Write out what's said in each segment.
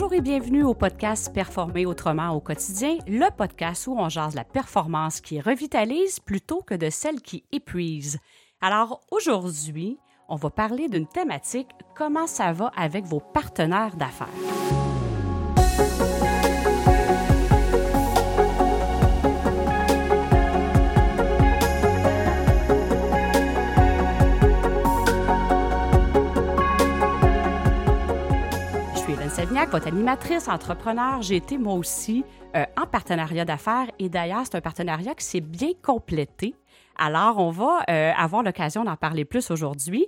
Bonjour et bienvenue au podcast Performer autrement au quotidien, le podcast où on jase la performance qui revitalise plutôt que de celle qui épuise. Alors aujourd'hui, on va parler d'une thématique comment ça va avec vos partenaires d'affaires. Votre animatrice, entrepreneur. J'ai été moi aussi euh, en partenariat d'affaires et d'ailleurs, c'est un partenariat qui s'est bien complété. Alors, on va euh, avoir l'occasion d'en parler plus aujourd'hui.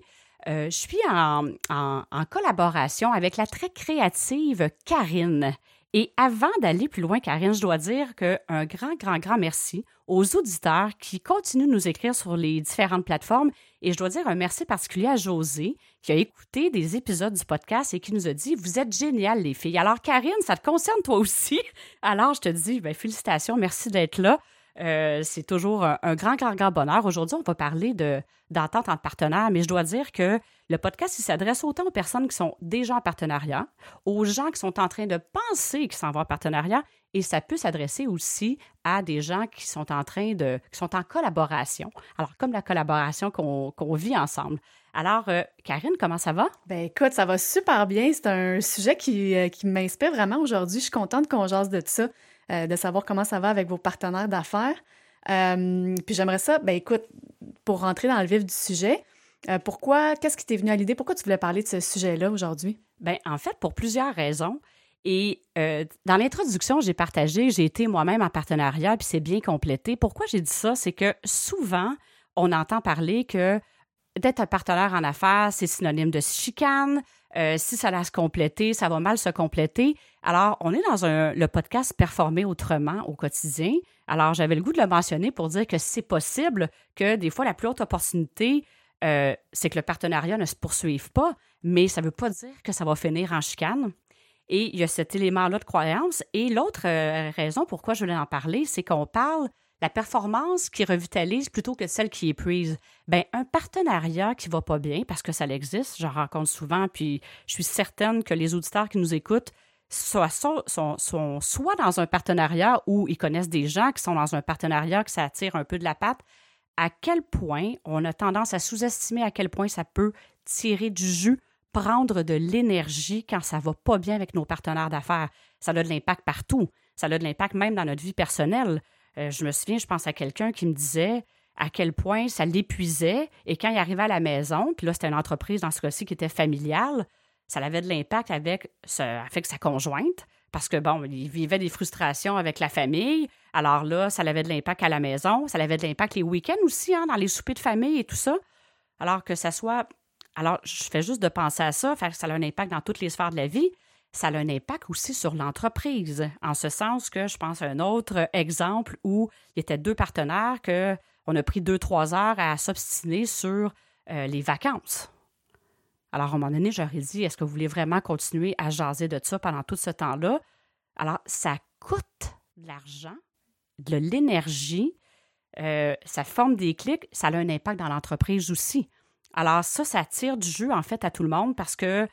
Euh, je suis en, en, collaboration avec la très créative Karine. Et avant d'aller plus loin, Karine, je dois dire qu'un grand, grand, grand merci aux auditeurs qui continuent de nous écrire sur les différentes plateformes. Et je dois dire un merci particulier à José, qui a écouté des épisodes du podcast et qui nous a dit Vous êtes géniales, les filles. Alors, Karine, ça te concerne toi aussi? Alors, je te dis ben, félicitations, merci d'être là. Euh, c'est toujours un, grand, grand, grand bonheur. Aujourd'hui, on va parler de, d'entente entre partenaires, mais je dois dire que le podcast s'adresse autant aux personnes qui sont déjà en partenariat, aux gens qui sont en train de penser qu'ils s'en vont en partenariat, et ça peut s'adresser aussi à des gens qui sont en train de, sont en collaboration. Alors, comme la collaboration qu'on, vit ensemble. Alors, euh, Karine, comment ça va? Ben écoute, ça va super bien. C'est un sujet qui, euh, qui m'inspire vraiment aujourd'hui. Je suis contente qu'on jase de ça. Euh, de savoir comment ça va avec vos partenaires d'affaires. Euh, puis j'aimerais ça, ben écoute, pour rentrer dans le vif du sujet, euh, pourquoi, qu'est-ce qui t'est venu à l'idée? Pourquoi tu voulais parler de ce sujet-là aujourd'hui? Bien, en fait, pour plusieurs raisons. Et dans l'introduction, j'ai partagé, j'ai été moi-même en partenariat, puis c'est bien complété. Pourquoi j'ai dit ça? C'est que souvent, on entend parler que d'être un partenaire en affaires, c'est synonyme de chicane, euh, si ça va se compléter, ça va mal se compléter. Alors, on est dans le podcast Performer autrement au quotidien. Alors, j'avais le goût de le mentionner pour dire que c'est possible que des fois, la plus haute opportunité, euh, c'est que le partenariat ne se poursuive pas, mais ça ne veut pas dire que ça va finir en chicane. Et il y a cet élément-là de croyance. Et l'autre euh, raison pourquoi je voulais en parler, c'est qu'on parle la performance qui revitalise plutôt que celle qui épuise. Ben un partenariat qui va pas bien, parce que ça existe, j'en rencontre souvent, puis je suis certaine que les auditeurs qui nous écoutent sont, soit dans un partenariat où ils connaissent des gens qui sont dans un partenariat que ça attire un peu de la patte, à quel point on a tendance à sous-estimer à quel point ça peut tirer du jus, prendre de l'énergie quand ça va pas bien avec nos partenaires d'affaires? Ça a de l'impact partout. Ça a de l'impact même dans notre vie personnelle. Euh, je me souviens, je pense à quelqu'un qui me disait à quel point ça l'épuisait et quand il arrivait à la maison, puis là, c'était une entreprise dans ce cas-ci qui était familiale, ça avait de l'impact avec, avec sa conjointe parce que, bon, il vivait des frustrations avec la famille. Alors là, ça avait de l'impact à la maison, ça avait de l'impact les week-ends aussi, hein, dans les soupers de famille et tout ça. Alors que ça soit. Alors, je fais juste de penser à ça, ça a un impact dans toutes les sphères de la vie ça a un impact aussi sur l'entreprise, en ce sens que je pense à un autre exemple où il y était deux partenaires que on a pris deux, trois heures à s'obstiner sur euh, les vacances. Alors, à un moment donné, j'aurais dit, est-ce que vous voulez vraiment continuer à jaser de ça pendant tout ce temps-là? Alors, ça coûte de l'argent, de l'énergie, euh, ça forme des clics, ça a un impact dans l'entreprise aussi. Alors, ça, ça tire du jeu, en fait, à tout le monde parce que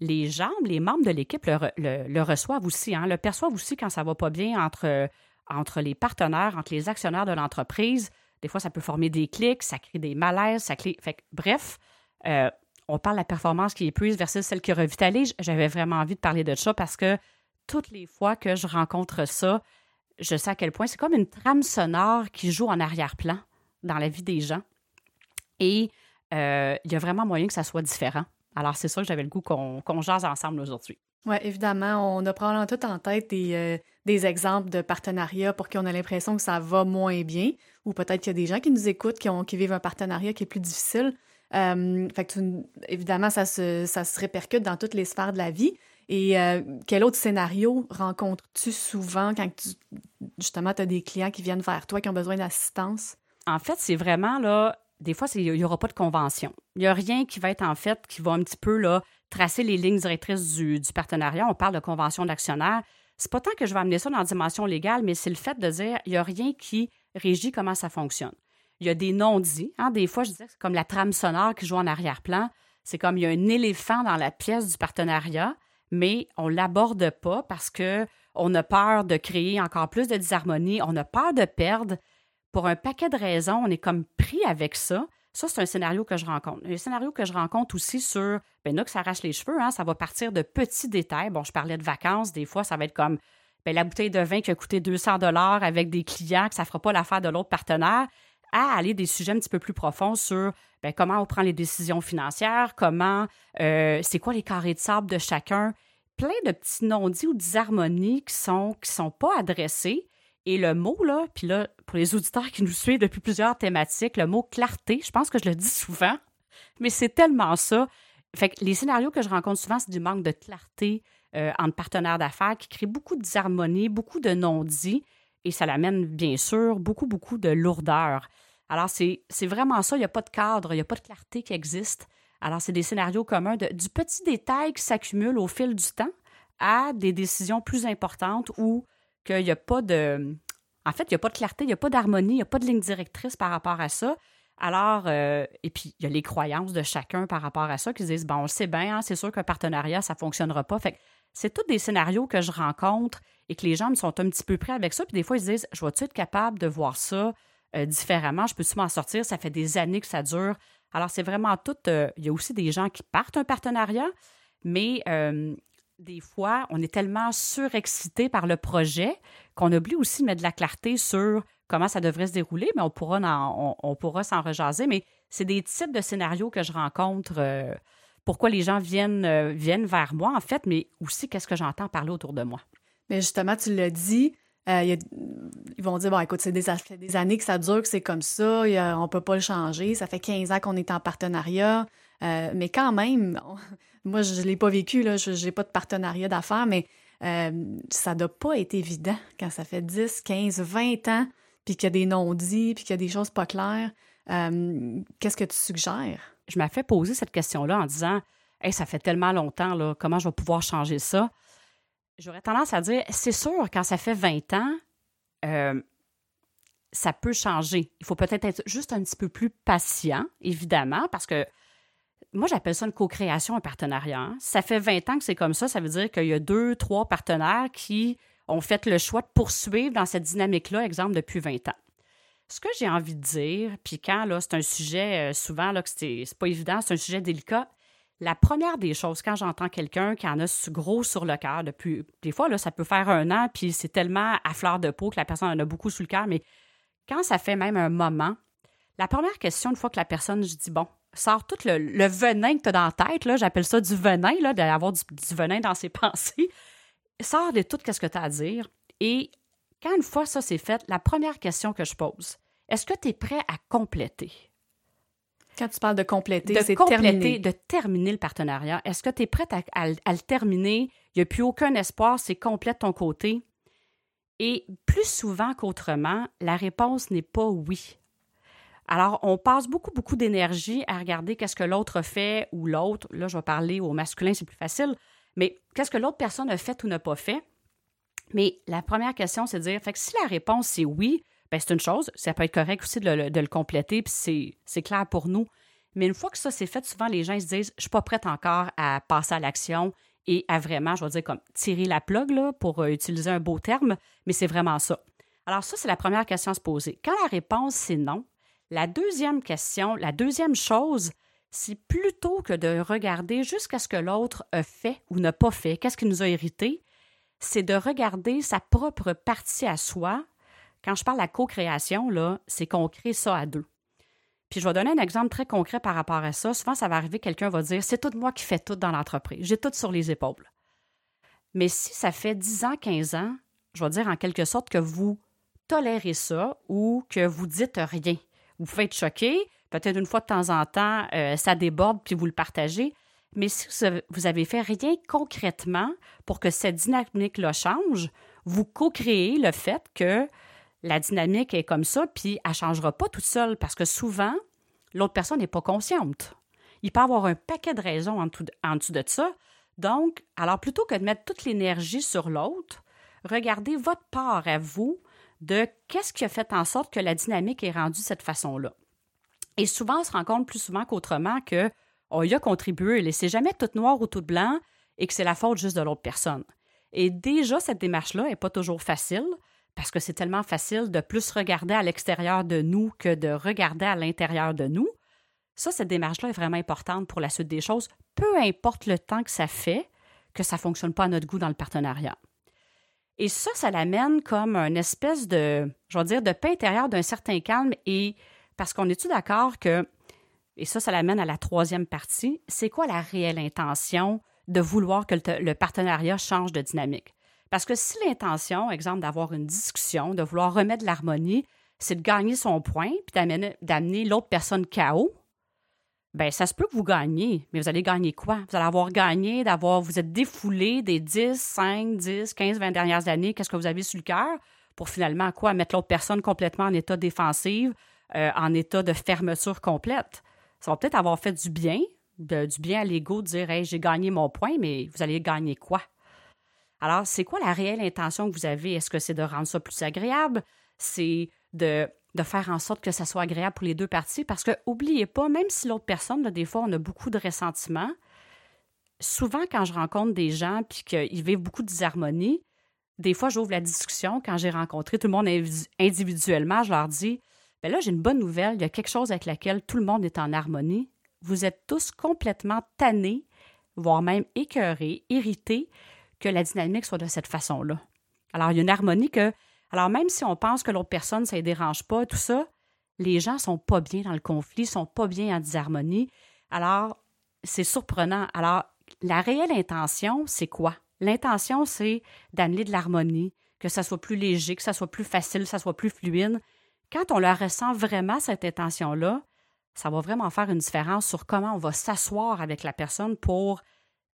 les gens, les membres de l'équipe le, reçoivent aussi, hein, le perçoivent aussi quand ça va pas bien entre, les partenaires, entre les actionnaires de l'entreprise. Des fois, ça peut former des clics, ça crée des malaises, ça crée... Fait, bref, euh, on parle de la performance qui épuise versus celle qui revitalise. J'avais vraiment envie de parler de ça parce que toutes les fois que je rencontre ça, je sais à quel point c'est comme une trame sonore qui joue en arrière-plan dans la vie des gens. Et euh, il y a vraiment moyen que ça soit différent. Alors, c'est ça que j'avais le goût qu'on jase ensemble aujourd'hui. Oui, évidemment, on a probablement tout en tête des, euh, des exemples de partenariats pour qui on a l'impression que ça va moins bien, ou peut-être qu'il y a des gens qui nous écoutent qui, ont, qui vivent un partenariat qui est plus difficile. Euh, fait que évidemment, ça se, ça se répercute dans toutes les sphères de la vie. Et euh, quel autre scénario rencontres-tu souvent quand tu, justement tu as des clients qui viennent vers toi qui ont besoin d'assistance? En fait, c'est vraiment là, des fois, il n'y aura pas de convention. Il n'y a rien qui va être en fait, qui va un petit peu là, tracer les lignes directrices du, partenariat. On parle de convention d'actionnaire. C'est pas tant que je vais amener ça dans la dimension légale, mais c'est le fait de dire il n'y a rien qui régit comment ça fonctionne. Il y a des non-dits. Hein. Des fois, je disais c'est comme la trame sonore qui joue en arrière-plan. C'est comme il y a un éléphant dans la pièce du partenariat, mais on l'aborde pas parce que on a peur de créer encore plus de disharmonie, on a peur de perdre. Pour un paquet de raisons, on est comme pris avec ça. Ça, c'est un scénario que je rencontre. Un scénario que je rencontre aussi sur, ben là, que ça arrache les cheveux, hein, ça va partir de petits détails. Bon, je parlais de vacances, des fois, ça va être comme ben, la bouteille de vin qui a coûté 200 dollars avec des clients, que ça ne fera pas l'affaire de l'autre partenaire, à aller des sujets un petit peu plus profonds sur ben, comment on prend les décisions financières, comment, euh, c'est quoi les carrés de sable de chacun, plein de petits non-dits ou disharmonies qui sont, qui sont pas adressés. Et le mot, là, puis là, pour les auditeurs qui nous suivent depuis plusieurs thématiques, le mot clarté, je pense que je le dis souvent, mais c'est tellement ça. Fait que les scénarios que je rencontre souvent, c'est du manque de clarté euh, entre partenaires d'affaires qui crée beaucoup de disharmonie, beaucoup de non-dits, et ça l'amène, bien sûr, beaucoup, beaucoup de lourdeur. Alors, c'est vraiment ça. Il n'y a pas de cadre, il n'y a pas de clarté qui existe. Alors, c'est des scénarios communs de, du petit détail qui s'accumule au fil du temps à des décisions plus importantes où qu'il n'y a pas de. En fait, il n'y a pas de clarté, il n'y a pas d'harmonie, il n'y a pas de ligne directrice par rapport à ça. Alors, euh, et puis, il y a les croyances de chacun par rapport à ça qui se disent, bon, on le sait bien, hein, c'est sûr qu'un partenariat, ça ne fonctionnera pas. Fait c'est tous des scénarios que je rencontre et que les gens me sont un petit peu prêts avec ça. Puis des fois, ils se disent, je vais-tu être capable de voir ça euh, différemment? Je peux-tu m'en sortir? Ça fait des années que ça dure. Alors, c'est vraiment tout. Euh, il y a aussi des gens qui partent un partenariat, mais des fois, on est tellement surexcité par le projet qu'on oublie aussi de mettre de la clarté sur comment ça devrait se dérouler, mais on pourra, on, s'en rejaser. Mais c'est des types de scénarios que je rencontre. Euh, pourquoi les gens viennent, euh, viennent vers moi, en fait, mais aussi qu'est-ce que j'entends parler autour de moi. Mais justement, tu l'as dit, euh, ils vont dire, bon, écoute, c'est des, des, années que ça dure, que c'est comme ça, on ne peut pas le changer, ça fait 15 ans qu'on est en partenariat, mais quand même, moi, je ne l'ai pas vécu, là, je n'ai pas de partenariat d'affaires, mais ça n'a pas été évident quand ça fait 10, 15, 20 ans puis qu'il y a des non-dits, puis qu'il y a des choses pas claires, euh, qu'est-ce que tu suggères? Je m'ai fait poser cette question-là en disant Hey, ça fait tellement longtemps, là, comment je vais pouvoir changer ça? J'aurais tendance à dire c'est sûr, quand ça fait 20 ans, euh, ça peut changer. Il faut peut-être être juste un petit peu plus patient, évidemment, parce que moi, j'appelle ça une co-création, un partenariat. Hein. Ça fait 20 ans que c'est comme ça. Ça veut dire qu'il y a deux, trois partenaires qui ont fait le choix de poursuivre dans cette dynamique-là, exemple, depuis 20 ans. Ce que j'ai envie de dire, puis quand là, c'est un sujet, euh, souvent, là, que c'est pas évident, c'est un sujet délicat, la première des choses, quand j'entends quelqu'un qui en a gros sur le cœur depuis. Des fois, là, ça peut faire un an, puis c'est tellement à fleur de peau que la personne en a beaucoup sous le cœur, mais quand ça fait même un moment, la première question, une fois que la personne, je dis, bon, sort tout le, venin que tu as dans la tête, là, j'appelle ça du venin, là, d'avoir du, du, venin dans ses pensées sors de tout ce que tu as à dire. Et quand une fois ça c'est fait, la première question que je pose, est-ce que tu es prêt à compléter? Quand tu parles de compléter, c'est compléter, de terminer le partenariat. Est-ce que tu es prête à, le terminer? Il n'y a plus aucun espoir, c'est complet de ton côté. Et plus souvent qu'autrement, la réponse n'est pas oui. Alors, on passe beaucoup, beaucoup d'énergie à regarder qu'est-ce que l'autre fait ou l'autre. Là, je vais parler au masculin, c'est plus facile. Mais qu'est-ce que l'autre personne a fait ou n'a pas fait? Mais la première question, c'est de dire, fait que si la réponse c'est oui, ben c'est une chose, ça peut être correct aussi de le, compléter, puis c'est clair pour nous. Mais une fois que ça c'est fait, souvent les gens se disent, je suis pas prête encore à passer à l'action et à vraiment, je vais dire, comme tirer la plug, pour euh, utiliser un beau terme, mais c'est vraiment ça. Alors ça, c'est la première question à se poser. Quand la réponse c'est non, la deuxième question, la deuxième chose, c'est plutôt que de regarder jusqu'à ce que l'autre a fait ou n'a pas fait, qu'est-ce qui nous a hérité, c'est de regarder sa propre partie à soi. Quand je parle la co-création, là, c'est qu'on crée ça à deux. Puis je vais donner un exemple très concret par rapport à ça. Souvent, ça va arriver, quelqu'un va dire C'est tout moi qui fais tout dans l'entreprise. J'ai tout sur les épaules. Mais si ça fait 10 ans, 15 ans, je vais dire en quelque sorte que vous tolérez ça ou que vous dites rien. Vous pouvez être choqué, Peut-être une fois de temps en temps, euh, ça déborde puis vous le partagez. Mais si vous avez fait rien concrètement pour que cette dynamique-là change, vous co-créez le fait que la dynamique est comme ça, puis elle ne changera pas toute seule parce que souvent, l'autre personne n'est pas consciente. Il peut avoir un paquet de raisons en, en dessous de ça. Donc, alors plutôt que de mettre toute l'énergie sur l'autre, regardez votre part à vous de qu'est-ce qui a fait en sorte que la dynamique est rendue de cette façon-là. Et souvent, on se rend compte plus souvent qu'autrement qu'on y a contribué. C'est jamais tout noir ou tout blanc. et que c'est la faute juste de l'autre personne. Et déjà, cette démarche-là n'est pas toujours facile parce que c'est tellement facile de plus regarder à l'extérieur de nous que de regarder à l'intérieur de nous. Ça, cette démarche-là est vraiment importante pour la suite des choses, peu importe le temps que ça fait que ça ne fonctionne pas à notre goût dans le partenariat. Et ça, ça l'amène comme une espèce de, je vais dire, de paix intérieure d'un certain calme et parce qu'on est-tu d'accord que, et ça, ça l'amène à la troisième partie, c'est quoi la réelle intention de vouloir que le partenariat change de dynamique? Parce que si l'intention, exemple, d'avoir une discussion, de vouloir remettre l'harmonie, c'est de gagner son point puis d'amener l'autre personne KO, ben ça se peut que vous gagnez, mais vous allez gagner quoi? Vous allez avoir gagné d'avoir, vous êtes défoulé des 10, 5, 10, 15, 20 dernières années, qu'est-ce que vous avez sur le cœur? Pour finalement quoi? Mettre l'autre personne complètement en état défensif, euh, en état de fermeture complète. Ça va peut-être avoir fait du bien, du bien à l'ego de dire, hey, j'ai gagné mon point, mais vous allez gagner quoi? Alors, c'est quoi la réelle intention que vous avez? Est-ce que c'est de rendre ça plus agréable? C'est de, de, faire en sorte que ça soit agréable pour les deux parties? Parce que, oubliez pas, même si l'autre personne, des fois, on a beaucoup de ressentiment, souvent, quand je rencontre des gens puis qu'ils vivent beaucoup de disharmonie, des fois, j'ouvre la discussion. Quand j'ai rencontré tout le monde individuellement, je leur dis Bien là, j'ai une bonne nouvelle. Il y a quelque chose avec laquelle tout le monde est en harmonie. Vous êtes tous complètement tannés, voire même écœurés, irrités que la dynamique soit de cette façon-là. Alors, il y a une harmonie que, alors même si on pense que l'autre personne, ça ne dérange pas, tout ça, les gens sont pas bien dans le conflit, sont pas bien en disharmonie. Alors, c'est surprenant. Alors, la réelle intention, c'est quoi? L'intention, c'est d'amener de l'harmonie, que ça soit plus léger, que ça soit plus facile, que ça soit plus fluide. Quand on la ressent vraiment, cette intention-là, ça va vraiment faire une différence sur comment on va s'asseoir avec la personne pour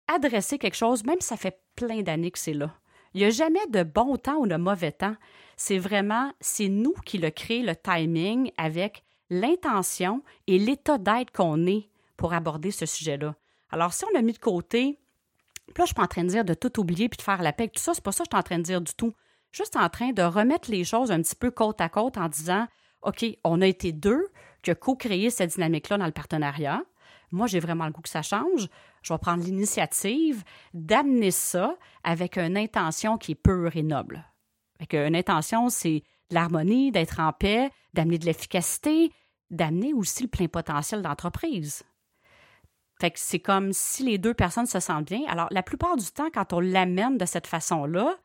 adresser quelque chose, même si ça fait plein d'années que c'est là. Il n'y a jamais de bon temps ou de mauvais temps. C'est vraiment, c'est nous qui le créons, le timing, avec l'intention et l'état d'être qu'on est pour aborder ce sujet-là. Alors, si on a mis de côté, là, je suis pas en train de dire de tout oublier puis de faire la paix, tout ça, c'est pas ça que je suis en train de dire du tout. Juste en train de remettre les choses un petit peu côte à côte en disant, OK, on a été deux qui ont co-créé cette dynamique-là dans le partenariat. Moi, j'ai vraiment le goût que ça change je vais prendre l'initiative d'amener ça avec une intention qui est pure et noble. Avec une intention, c'est de l'harmonie, d'être en paix, d'amener de l'efficacité, d'amener aussi le plein potentiel d'entreprise. Fait que c'est comme si les deux personnes se sentent bien. Alors, la plupart du temps, quand on l'amène de cette façon-là,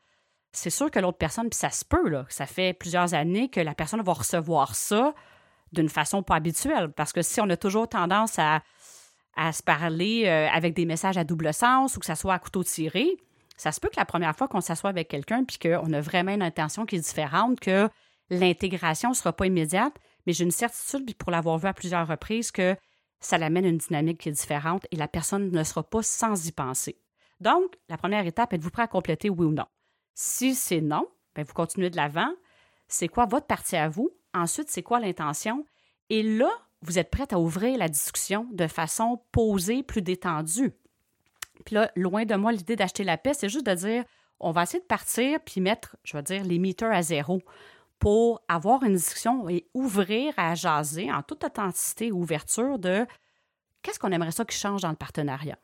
c'est sûr que l'autre personne, puis ça se peut, là, ça fait plusieurs années que la personne va recevoir ça d'une façon pas habituelle. Parce que si on a toujours tendance à à se parler euh, avec des messages à double sens ou que ça soit à couteau tiré, ça se peut que la première fois qu'on s'assoit avec quelqu'un puis qu'on a vraiment une intention qui est différente, que l'intégration ne sera pas immédiate, mais j'ai une certitude, puis pour l'avoir vu à plusieurs reprises, que ça l'amène une dynamique qui est différente et la personne ne sera pas sans y penser. Donc, la première étape, êtes-vous prêt à compléter oui ou non? Si c'est non, bien, vous continuez de l'avant. C'est quoi votre partie à vous? Ensuite, c'est quoi l'intention? Et là, vous êtes prête à ouvrir la discussion de façon posée, plus détendue? Puis là, loin de moi l'idée d'acheter la paix, c'est juste de dire, on va essayer de partir puis mettre, je vais dire, les meters à zéro pour avoir une discussion et ouvrir à jaser en toute authenticité et ouverture de qu'est-ce qu'on aimerait ça qui change dans le partenariat.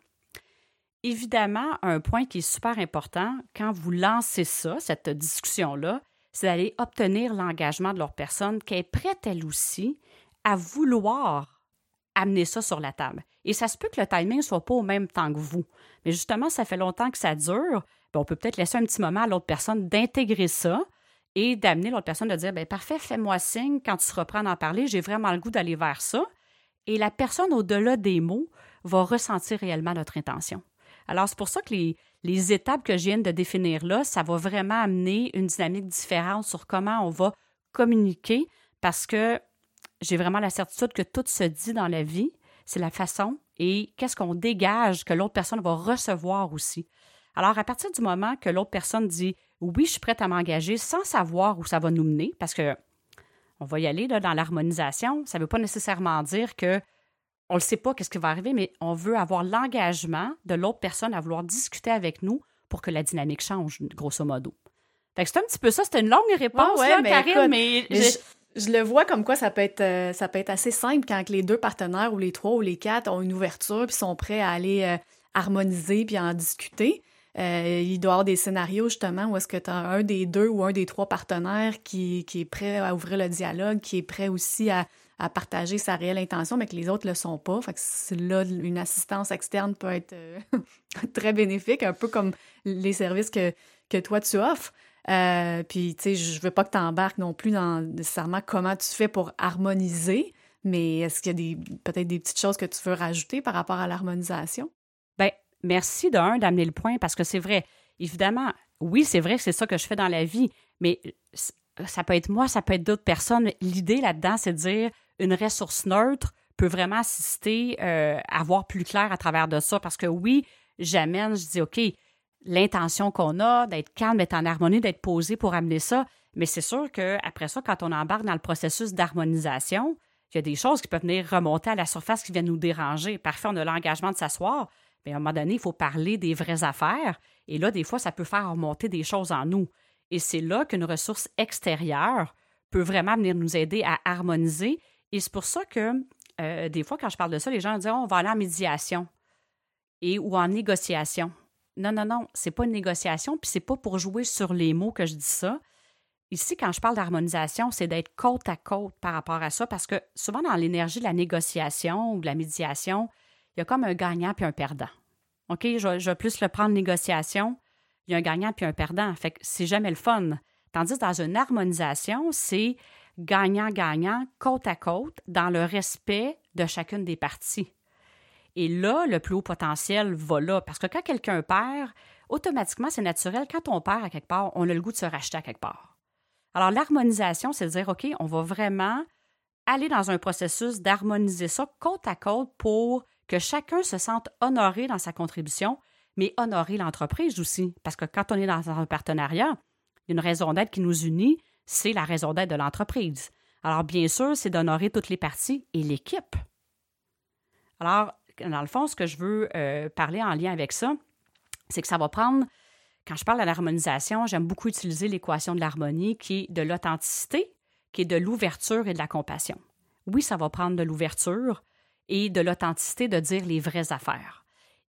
Évidemment, un point qui est super important quand vous lancez ça, cette discussion-là, c'est d'aller obtenir l'engagement de leur personne, qu'elle est prête elle aussi à vouloir amener ça sur la table. Et ça se peut que le timing ne soit pas au même temps que vous. Mais justement, ça fait longtemps que ça dure. Ben, on peut peut-être laisser un petit moment à l'autre personne d'intégrer ça et d'amener l'autre personne de dire ben parfait, fais-moi signe quand tu seras prêt à en parler, j'ai vraiment le goût d'aller vers ça. Et la personne, au-delà des mots, va ressentir réellement notre intention. Alors, c'est pour ça que les, les étapes que je viens de définir là, ça va vraiment amener une dynamique différente sur comment on va communiquer parce que j'ai vraiment la certitude que tout se dit dans la vie, c'est la façon et qu'est-ce qu'on dégage que l'autre personne va recevoir aussi. Alors, à partir du moment que l'autre personne dit oui, je suis prête à m'engager sans savoir où ça va nous mener, parce que on va y aller là, dans l'harmonisation, ça ne veut pas nécessairement dire que on ne sait pas qu'est-ce qui va arriver, mais on veut avoir l'engagement de l'autre personne à vouloir discuter avec nous pour que la dynamique change, grosso modo. Fait que c'est un petit peu ça, c'était une longue réponse, là, mais Karine, mais, je le vois comme quoi ça peut être euh, ça peut être assez simple quand les deux partenaires ou les trois ou les quatre ont une ouverture puis sont prêts à aller euh, harmoniser puis en discuter. Euh, il doit y avoir des scénarios justement où est-ce que tu as un des deux ou un des trois partenaires qui, qui est prêt à ouvrir le dialogue, qui est prêt aussi à, à partager sa réelle intention, mais que les autres ne le sont pas. Fait que là, une assistance externe peut être très bénéfique, un peu comme les services que, que toi tu offres. Euh, puis, tu sais, je veux pas que tu embarques non plus dans nécessairement comment tu fais pour harmoniser, mais est-ce qu'il y a peut-être des petites choses que tu veux rajouter par rapport à l'harmonisation? Bien, merci d'un d'amener le point parce que c'est vrai. Évidemment, oui, c'est vrai que c'est ça que je fais dans la vie, mais ça peut être moi, ça peut être d'autres personnes. L'idée là-dedans, c'est de dire une ressource neutre peut vraiment assister euh, à voir plus clair à travers de ça parce que oui, j'amène, je dis OK, l'intention qu'on a d'être calme, d'être en harmonie, d'être posé pour amener ça, mais c'est sûr qu'après ça, quand on embarque dans le processus d'harmonisation, il y a des choses qui peuvent venir remonter à la surface qui viennent nous déranger. Parfois, on a l'engagement de s'asseoir, mais à un moment donné, il faut parler des vraies affaires. Et là, des fois, ça peut faire remonter des choses en nous. Et c'est là qu'une ressource extérieure peut vraiment venir nous aider à harmoniser. Et c'est pour ça que euh, des fois, quand je parle de ça, les gens disent oh, on va aller en médiation et ou en négociation. Non, non, non, c'est pas une négociation, puis c'est pas pour jouer sur les mots que je dis ça. Ici, quand je parle d'harmonisation, c'est d'être côte à côte par rapport à ça, parce que souvent dans l'énergie de la négociation ou de la médiation, il y a comme un gagnant puis un perdant. OK, je, je vais plus le prendre négociation, il y a un gagnant puis un perdant. Fait que c'est jamais le fun. Tandis que dans une harmonisation, c'est gagnant-gagnant, côte à côte, dans le respect de chacune des parties. Et là, le plus haut potentiel va là. Parce que quand quelqu'un perd, automatiquement, c'est naturel. Quand on perd à quelque part, on a le goût de se racheter à quelque part. Alors, l'harmonisation, c'est de dire, OK, on va vraiment aller dans un processus d'harmoniser ça côte à côte pour que chacun se sente honoré dans sa contribution, mais honorer l'entreprise aussi. Parce que quand on est dans un partenariat, une raison d'être qui nous unit, c'est la raison d'être de l'entreprise. Alors, bien sûr, c'est d'honorer toutes les parties et l'équipe. Alors, dans le fond, ce que je veux euh, parler en lien avec ça, c'est que ça va prendre, quand je parle de l'harmonisation, j'aime beaucoup utiliser l'équation de l'harmonie qui est de l'authenticité, qui est de l'ouverture et de la compassion. Oui, ça va prendre de l'ouverture et de l'authenticité de dire les vraies affaires.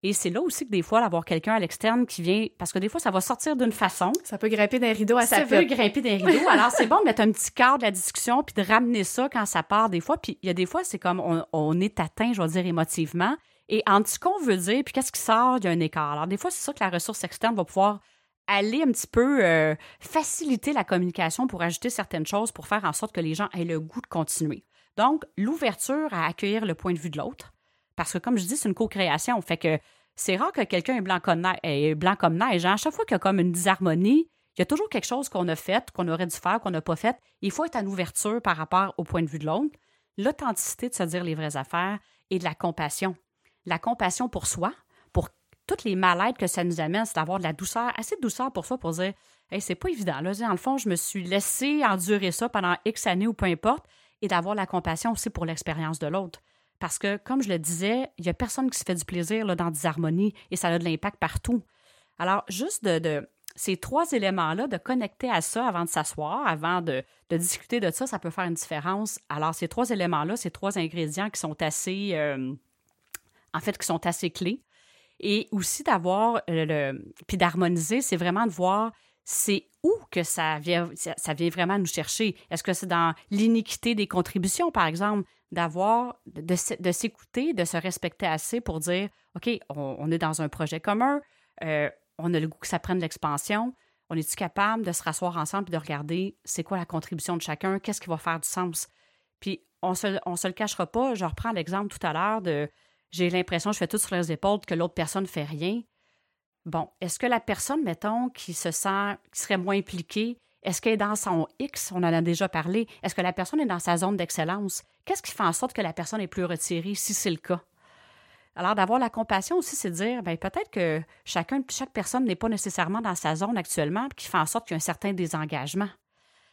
Et c'est là aussi que des fois, d'avoir quelqu'un à l'externe qui vient, parce que des fois, ça va sortir d'une façon. Ça peut grimper d'un rideau à Ça peut grimper d'un rideau. Alors, c'est bon de mettre un petit cadre de la discussion, puis de ramener ça quand ça part des fois. Puis il y a des fois, c'est comme on, est atteint, je vais dire, émotivement. Et entre ce qu'on veut dire, puis qu'est-ce qui sort, il y a un écart. Alors, des fois, c'est ça que la ressource externe va pouvoir aller un petit peu euh, faciliter la communication pour ajouter certaines choses pour faire en sorte que les gens aient le goût de continuer. Donc, l'ouverture à accueillir le point de vue de l'autre, parce que, comme je dis, c'est une co-création. Fait que c'est rare que quelqu'un est blanc comme neige. Blanc comme neige hein. À chaque fois qu'il y a comme une disharmonie, il y a toujours quelque chose qu'on a fait, qu'on aurait dû faire, qu'on n'a pas fait. Il faut être en ouverture par rapport au point de vue de l'autre, l'authenticité de se dire les vraies affaires et de la compassion. La compassion pour soi, pour toutes les malaides que ça nous amène, c'est d'avoir de la douceur, assez de douceur pour soi, pour dire Hey, c'est pas évident. Là, dans le fond, je me suis laissé endurer ça pendant X années ou peu importe, et d'avoir la compassion aussi pour l'expérience de l'autre. Parce que, comme je le disais, il n'y a personne qui se fait du plaisir là, dans des harmonies et ça a de l'impact partout. Alors, juste de, ces trois éléments-là, de connecter à ça avant de s'asseoir, avant de, discuter de ça, ça peut faire une différence. Alors, ces trois éléments-là, ces trois ingrédients qui sont assez, euh, en fait, qui sont assez clés. Et aussi d'avoir le, puis d'harmoniser, c'est vraiment de voir c'est où que ça vient, ça vient vraiment nous chercher. Est-ce que c'est dans l'iniquité des contributions, par exemple, d'avoir, de, s'écouter, de se respecter assez pour dire, OK, on, est dans un projet commun, euh, on a le goût que ça prenne l'expansion, on est-tu capable de se rasseoir ensemble et de regarder c'est quoi la contribution de chacun, qu'est-ce qui va faire du sens? Puis on se, on se le cachera pas, je reprends l'exemple tout à l'heure de j'ai l'impression je fais tout sur les épaules, que l'autre personne ne fait rien. Bon, est-ce que la personne, mettons, qui se sent, qui serait moins impliquée, est-ce qu'elle est dans son X? On en a déjà parlé. Est-ce que la personne est dans sa zone d'excellence? Qu'est-ce qui fait en sorte que la personne est plus retirée si c'est le cas? Alors, d'avoir la compassion aussi, c'est de dire, bien, peut-être que chacun, chaque personne n'est pas nécessairement dans sa zone actuellement, qui fait en sorte qu'il y a un certain désengagement.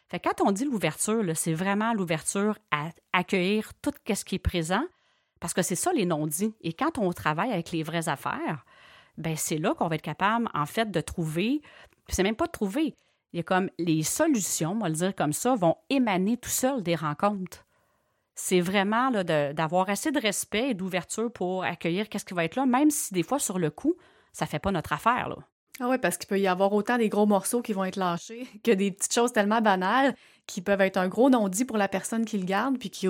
Fait quand on dit l'ouverture, c'est vraiment l'ouverture à accueillir tout ce qui est présent, parce que c'est ça les non-dits. Et quand on travaille avec les vraies affaires, ben c'est là qu'on va être capable, en fait, de trouver, c'est même pas de trouver, il y a comme les solutions, on va le dire comme ça, vont émaner tout seul des rencontres. c'est vraiment d'avoir assez de respect et d'ouverture pour accueillir qu'est-ce qui va être là, même si des fois, sur le coup, ça fait pas notre affaire. Là. Ah oui, parce qu'il peut y avoir autant des gros morceaux qui vont être lâchés que des petites choses tellement banales qui peuvent être un gros non-dit pour la personne qui le garde, puis qui,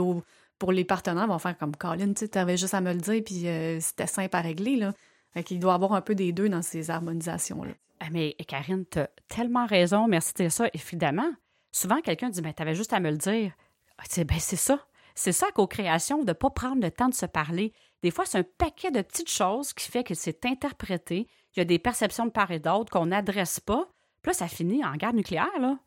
pour les partenaires, vont faire comme Colin, tu avais juste à me le dire, puis euh, c'était simple à régler. Là. Fait qu'il doit avoir un peu des deux dans ces harmonisations-là. Ah, mais Karine, tu tellement raison, merci de ça. Évidemment, souvent quelqu'un dit, mais tu avais juste à me le dire. Ah, ben, c'est ça. C'est ça, co-création, de ne pas prendre le temps de se parler. Des fois, c'est un paquet de petites choses qui fait que c'est interprété. Il y a des perceptions de part et d'autre qu'on n'adresse pas. Puis là, ça finit en guerre nucléaire, là.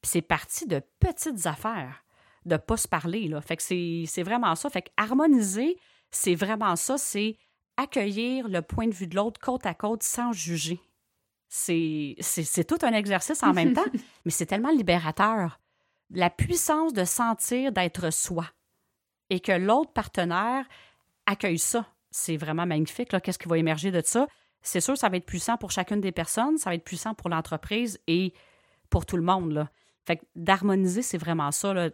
Puis c'est parti de petites affaires, de ne pas se parler, là. Fait que c'est vraiment ça. Fait que harmoniser, c'est vraiment ça. C'est accueillir le point de vue de l'autre côte à côte sans juger. C'est tout un exercice en même temps, mais c'est tellement libérateur. La puissance de sentir d'être soi et que l'autre partenaire accueille ça. C'est vraiment magnifique. Qu'est-ce qui va émerger de ça? C'est sûr, ça va être puissant pour chacune des personnes, ça va être puissant pour l'entreprise et pour tout le monde. Là. Fait d'harmoniser, c'est vraiment ça.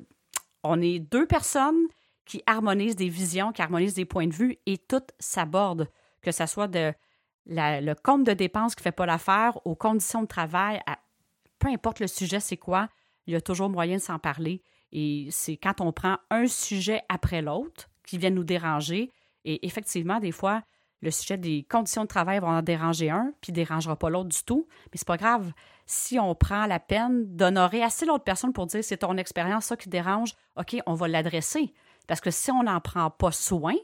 On est deux personnes qui harmonisent des visions, qui harmonisent des points de vue et tout s'aborde, que ce soit de le compte de dépenses qui ne fait pas l'affaire aux conditions de travail, peu importe le sujet, c'est quoi, il y a toujours moyen de s'en parler. Et c'est quand on prend un sujet après l'autre qui vient nous déranger. Et effectivement, des fois, le sujet des conditions de travail va en déranger un, puis ne dérangera pas l'autre du tout. Mais c'est pas grave. Si on prend la peine d'honorer assez l'autre personne pour dire c'est ton expérience, ça qui dérange, OK, on va l'adresser. Parce que si on n'en prend pas soin,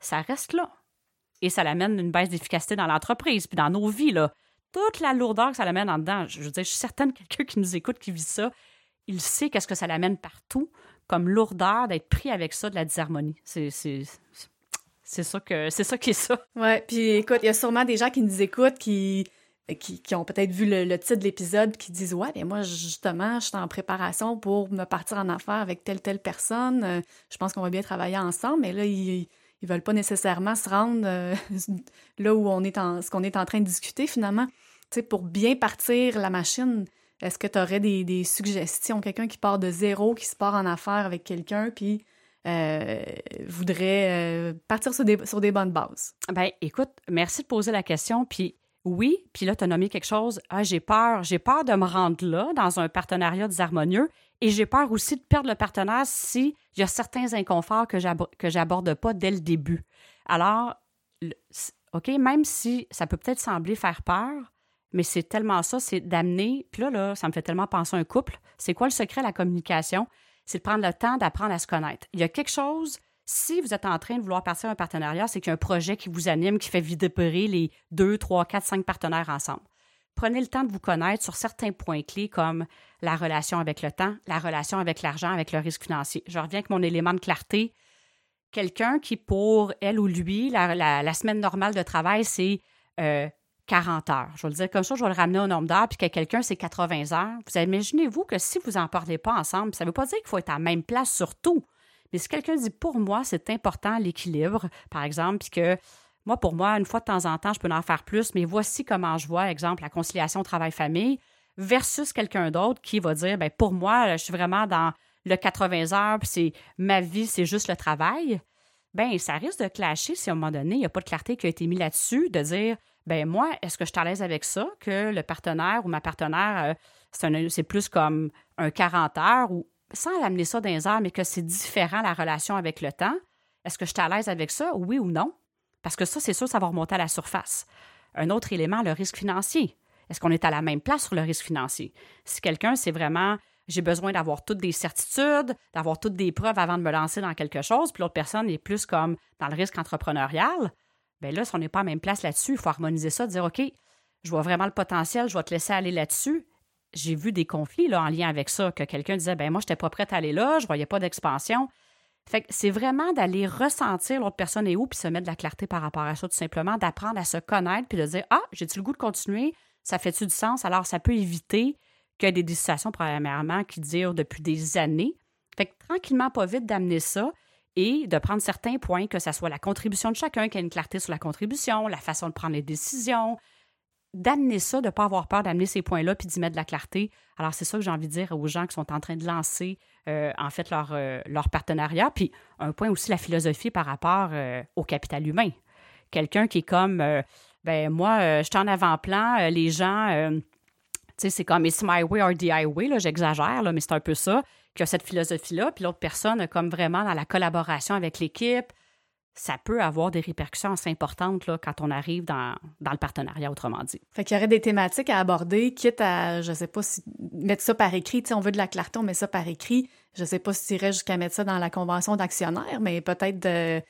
ça reste là. Et ça l'amène une baisse d'efficacité dans l'entreprise, puis dans nos vies, là. Toute la lourdeur que ça l'amène en dedans. Je veux dire, je suis certaine que quelqu'un qui nous écoute, qui vit ça, il sait qu'est-ce que ça l'amène partout, comme lourdeur d'être pris avec ça de la disharmonie. C'est, ça que c'est ça qui est ça. Ouais, puis écoute, il y a sûrement des gens qui nous écoutent qui qui, ont peut-être vu le, titre de l'épisode qui disent ouais mais moi justement je suis en préparation pour me partir en affaires avec telle telle personne euh, je pense qu'on va bien travailler ensemble mais là ils ils veulent pas nécessairement se rendre euh, là où on est en ce qu'on est en train de discuter finalement tu sais pour bien partir la machine est-ce que tu aurais des, suggestions? Quelqu'un qui part de zéro, qui se part en affaires avec quelqu'un, puis euh, voudrait euh, partir sur des, sur des bonnes bases? Ben, écoute, merci de poser la question. Puis oui, puis là, tu as nommé quelque chose. Ah, j'ai peur. J'ai peur de me rendre là, dans un partenariat désharmonieux. Et j'ai peur aussi de perdre le partenaire s'il y a certains inconforts que j'aborde pas dès le début. Alors, OK, même si ça peut peut-être sembler faire peur, mais c'est tellement ça, c'est d'amener. Puis là, là, ça me fait tellement penser à un couple. C'est quoi le secret de la communication? C'est de prendre le temps d'apprendre à se connaître. Il y a quelque chose, si vous êtes en train de vouloir partir un partenariat, c'est qu'il y a un projet qui vous anime, qui fait vibrer les deux, trois, quatre, cinq partenaires ensemble. Prenez le temps de vous connaître sur certains points clés comme la relation avec le temps, la relation avec l'argent, avec le risque financier. Je reviens avec mon élément de clarté. Quelqu'un qui, pour elle ou lui, la, semaine normale de travail, c'est euh, 40 heures. Je vais le dire comme ça, je vais le ramener au nombre d'heures, puis que quelqu'un, c'est 80 heures. Vous imaginez-vous que si vous n'en parlez pas ensemble, ça ne veut pas dire qu'il faut être à la même place sur tout. Mais si quelqu'un dit pour moi, c'est important l'équilibre, par exemple, puis que moi, pour moi, une fois de temps en temps, je peux en faire plus, mais voici comment je vois, exemple, la conciliation travail-famille, versus quelqu'un d'autre qui va dire, ben pour moi, je suis vraiment dans le 80 heures, puis c'est ma vie, c'est juste le travail. Ben ça risque de clasher si à un moment donné, il n'y a pas de clarté qui a été mise là-dessus, de dire, ben moi, est-ce que je suis à l'aise avec ça, que le partenaire ou ma partenaire, euh, c'est plus comme un 40 heures ou sans l'amener ça dans les mais que c'est différent la relation avec le temps? Est-ce que je suis à l'aise avec ça, oui ou non? Parce que ça, c'est sûr, ça va remonter à la surface. Un autre élément, le risque financier. Est-ce qu'on est à la même place sur le risque financier? Si quelqu'un, c'est vraiment j'ai besoin d'avoir toutes des certitudes, d'avoir toutes des preuves avant de me lancer dans quelque chose, puis l'autre personne est plus comme dans le risque entrepreneurial, Bien là, si on n'est pas à la même place là-dessus, il faut harmoniser ça, dire OK, je vois vraiment le potentiel, je vais te laisser aller là-dessus. J'ai vu des conflits là, en lien avec ça, que quelqu'un disait ben moi, je n'étais pas prête à aller là, je ne voyais pas d'expansion. Fait que c'est vraiment d'aller ressentir l'autre personne est où, puis se mettre de la clarté par rapport à ça, tout simplement, d'apprendre à se connaître, puis de dire Ah, j'ai-tu le goût de continuer? Ça fait-tu du sens? Alors, ça peut éviter qu'il y ait des situations, premièrement, qui durent depuis des années. Fait que tranquillement, pas vite, d'amener ça et de prendre certains points, que ce soit la contribution de chacun, qu'il y ait une clarté sur la contribution, la façon de prendre les décisions, d'amener ça, de ne pas avoir peur d'amener ces points-là puis d'y mettre de la clarté. Alors, c'est ça que j'ai envie de dire aux gens qui sont en train de lancer, euh, en fait, leur, euh, leur partenariat. Puis, un point aussi, la philosophie par rapport euh, au capital humain. Quelqu'un qui est comme, ben moi, je suis en avant-plan, les gens, tu sais, c'est comme it's my way or the j'exagère, mais c'est un peu ça, qui a cette philosophie-là. Puis l'autre personne, comme vraiment dans la collaboration avec l'équipe, ça peut avoir des répercussions assez importantes là, quand on arrive dans, dans, le partenariat, autrement dit. Fait qu'il y aurait des thématiques à aborder, quitte à, je sais pas si, mettre ça par écrit. Sais, on veut de la clarté, on met ça par écrit. Je sais pas si tu irais jusqu'à mettre ça dans la convention d'actionnaire, mais peut-être de,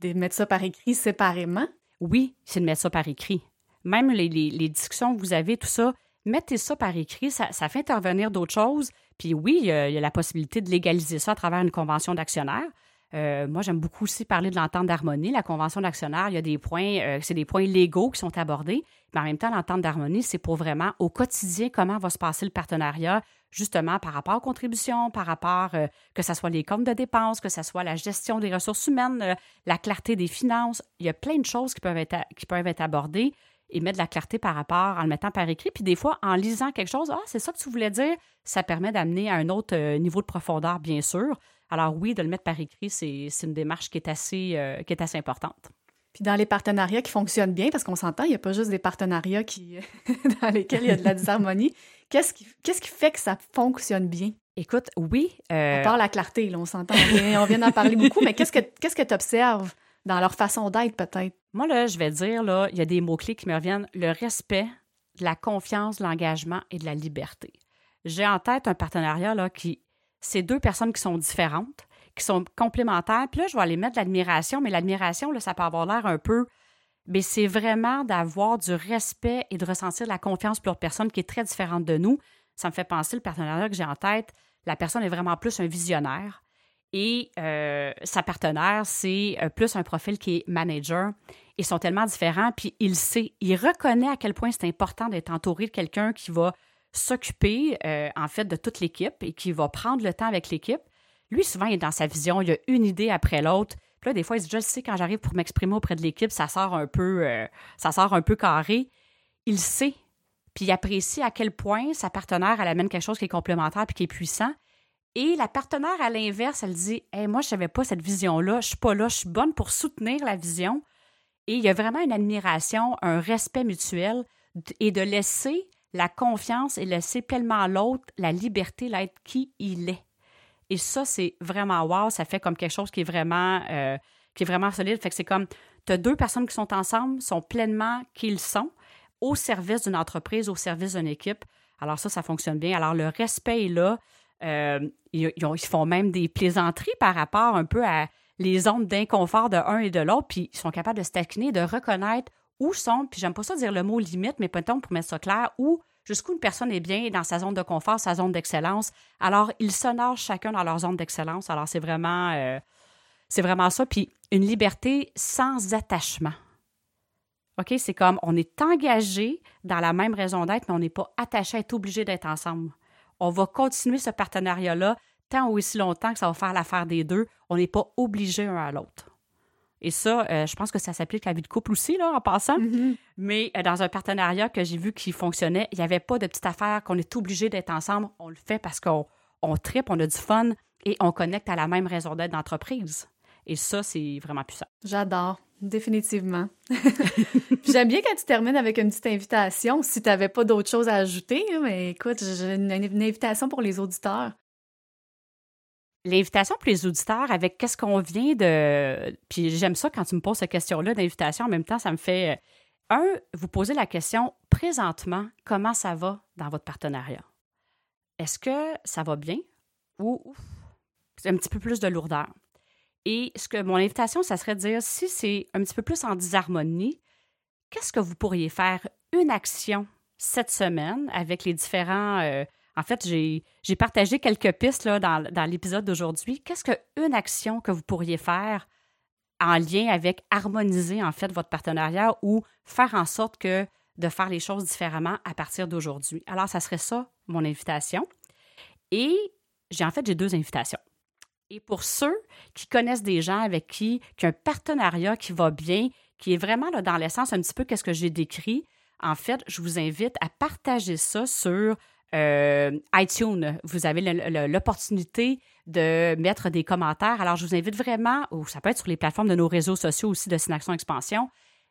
de, mettre ça par écrit séparément. Oui, c'est de mettre ça par écrit. Même les, les, les, discussions que vous avez, tout ça, mettez ça par écrit, ça, ça fait intervenir d'autres choses. Puis oui, il y, a, il y a la possibilité de légaliser ça à travers une convention d'actionnaire. Euh, moi, j'aime beaucoup aussi parler de l'entente d'harmonie. La convention d'actionnaire, il y a des points, euh, c'est des points légaux qui sont abordés, mais en même temps, l'entente d'harmonie, c'est pour vraiment au quotidien comment va se passer le partenariat, justement par rapport aux contributions, par rapport euh, que ce soit les comptes de dépenses, que ce soit la gestion des ressources humaines, la clarté des finances. Il y a plein de choses qui peuvent être, qui peuvent être abordées et mettre de la clarté par rapport en le mettant par écrit. Puis des fois, en lisant quelque chose, ah, c'est ça que tu voulais dire, ça permet d'amener à un autre niveau de profondeur, bien sûr. Alors oui, de le mettre par écrit, c'est une démarche qui est, assez, euh, qui est assez importante. Puis dans les partenariats qui fonctionnent bien, parce qu'on s'entend, il n'y a pas juste des partenariats qui, dans lesquels il y a de la disharmonie, qu'est-ce qui, qui fait que ça fonctionne bien? Écoute, oui. Euh... À part la clarté, là, on s'entend. on vient d'en parler beaucoup, mais qu'est-ce que qu'est-ce que tu observes dans leur façon d'être, peut-être? Moi, là, je vais dire, là, il y a des mots-clés qui me reviennent. Le respect, la confiance, l'engagement et de la liberté. J'ai en tête un partenariat là, qui c'est deux personnes qui sont différentes, qui sont complémentaires. Puis là, je vais aller mettre l'admiration, mais l'admiration, là, ça peut avoir l'air un peu. Mais c'est vraiment d'avoir du respect et de ressentir la confiance pour l'autre personne qui est très différente de nous. Ça me fait penser le partenariat que j'ai en tête. La personne est vraiment plus un visionnaire et euh, sa partenaire, c'est euh, plus un profil qui est manager. Ils sont tellement différents, puis il sait, il reconnaît à quel point c'est important d'être entouré de quelqu'un qui va s'occuper, euh, en fait, de toute l'équipe et qui va prendre le temps avec l'équipe. Lui, souvent, il est dans sa vision, il a une idée après l'autre. Puis là, des fois, il dit, je sais, quand j'arrive pour m'exprimer auprès de l'équipe, ça sort un peu, euh, ça sort un peu carré. Il sait, puis il apprécie à quel point sa partenaire, elle amène quelque chose qui est complémentaire puis qui est puissant. Et la partenaire, à l'inverse, elle dit, hey, moi, je savais pas cette vision-là, je suis pas là, je suis bonne pour soutenir la vision. Et il y a vraiment une admiration, un respect mutuel et de laisser la confiance et laisser pleinement l'autre la liberté d'être qui il est. Et ça, c'est vraiment wow, ça fait comme quelque chose qui est vraiment, euh, qui est vraiment solide. Fait que c'est comme, tu as deux personnes qui sont ensemble, sont pleinement qui ils sont, au service d'une entreprise, au service d'une équipe. Alors ça, ça fonctionne bien. Alors le respect est là. Euh, ils, ils, font même des plaisanteries par rapport un peu à les zones d'inconfort de un et de l'autre, puis ils sont capables de se taquiner, de reconnaître où sont, puis j'aime pas ça dire le mot limite, mais peut-être pour mettre ça clair, où jusqu'où une personne est bien dans sa zone de confort, sa zone d'excellence. Alors, ils s'honorent chacun dans leur zone d'excellence. Alors, c'est vraiment, euh, c'est vraiment ça. Puis, une liberté sans attachement. OK? C'est comme on est engagé dans la même raison d'être, mais on n'est pas attaché à être obligé d'être ensemble. On va continuer ce partenariat-là tant ou aussi longtemps que ça va faire l'affaire des deux. On n'est pas obligé un à l'autre. Et ça, euh, je pense que ça s'applique à la vie de couple aussi, là, en passant. Mm-hmm. Mais euh, dans un partenariat que j'ai vu qui fonctionnait, il n'y avait pas de petite affaire qu'on est obligé d'être ensemble. On le fait parce qu'on on tripe, on a du fun et on connecte à la même raison d'être d'entreprise. Et ça, c'est vraiment puissant. J'adore, définitivement. J'aime bien quand tu termines avec une petite invitation, si tu n'avais pas d'autres choses à ajouter. Mais écoute, j'ai une invitation pour les auditeurs l'invitation pour les auditeurs avec qu'est-ce qu'on vient de. Puis j'aime ça quand tu me poses cette question-là d'invitation. En même temps, ça me fait. Euh, un, vous posez la question présentement, comment ça va dans votre partenariat? Est-ce que ça va bien ou c'est un petit peu plus de lourdeur? Et ce que mon invitation, ça serait de dire si c'est un petit peu plus en disharmonie, qu'est-ce que vous pourriez faire une action cette semaine avec les différents euh, en fait, j'ai partagé quelques pistes dans, l'épisode d'aujourd'hui. Qu'est-ce qu'une action que vous pourriez faire en lien avec harmoniser en fait votre partenariat ou faire en sorte que de faire les choses différemment à partir d'aujourd'hui? Alors, ça serait ça mon invitation. Et j'ai en fait j'ai deux invitations. Et pour ceux qui connaissent des gens avec qui, qui ont un partenariat qui va bien, qui est vraiment là, dans l'essence un petit peu qu'est-ce que j'ai décrit, en fait, je vous invite à partager ça sur euh, iTunes. Vous avez l'opportunité de mettre des commentaires. Alors, je vous invite vraiment, ou ça peut être sur les plateformes de nos réseaux sociaux aussi de Synaction Expansion,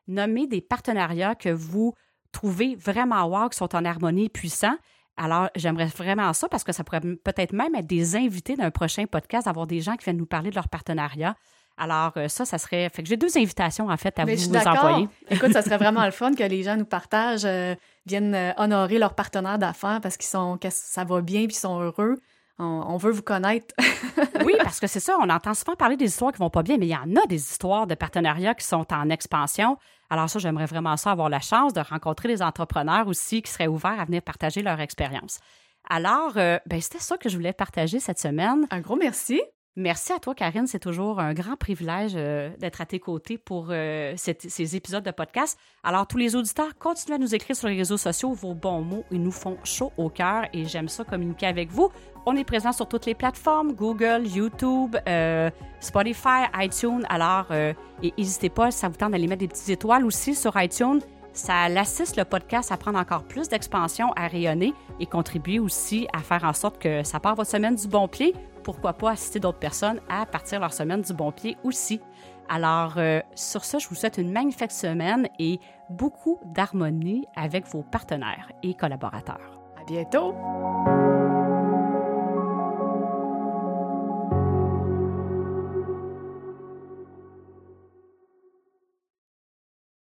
nommer des partenariats que vous trouvez vraiment wow, qui sont en harmonie puissants. Alors, j'aimerais vraiment ça parce que ça pourrait peut-être même être des invités d'un prochain podcast, d'avoir des gens qui viennent nous parler de leur partenariat. Alors, euh, ça, ça serait. Fait que j'ai deux invitations, en fait, à vous, envoyer. Écoute, ça serait vraiment le fun que les gens nous partagent, euh, viennent euh, honorer leurs partenaires d'affaires parce qu'ils sont, que ça va bien puis ils sont heureux. On, veut vous connaître. oui, parce que c'est ça, on entend souvent parler des histoires qui vont pas bien, mais il y en a des histoires de partenariats qui sont en expansion. Alors ça, j'aimerais vraiment ça avoir la chance de rencontrer des entrepreneurs aussi qui seraient ouverts à venir partager leur expérience. Alors, ben, c'était ça que je voulais partager cette semaine. Un gros merci. Merci à toi, Karine. C'est toujours un grand privilège euh, d'être à tes côtés pour euh, ces épisodes de podcast. Alors, tous les auditeurs, continuez à nous écrire sur les réseaux sociaux. Vos bons mots, ils nous font chaud au cœur et j'aime ça communiquer avec vous. On est présent sur toutes les plateformes, Google, YouTube, euh, Spotify, iTunes. Alors, n'hésitez pas, ça vous tente d'aller mettre des petites étoiles aussi sur iTunes. Ça assiste le podcast à prendre encore plus d'expansion, à rayonner et contribuer aussi à faire en sorte que ça part votre semaine du bon pied pourquoi pas assister d'autres personnes à partir leur semaine du bon pied aussi. Alors, euh, sur ce, je vous souhaite une magnifique semaine et beaucoup d'harmonie avec vos partenaires et collaborateurs. À bientôt!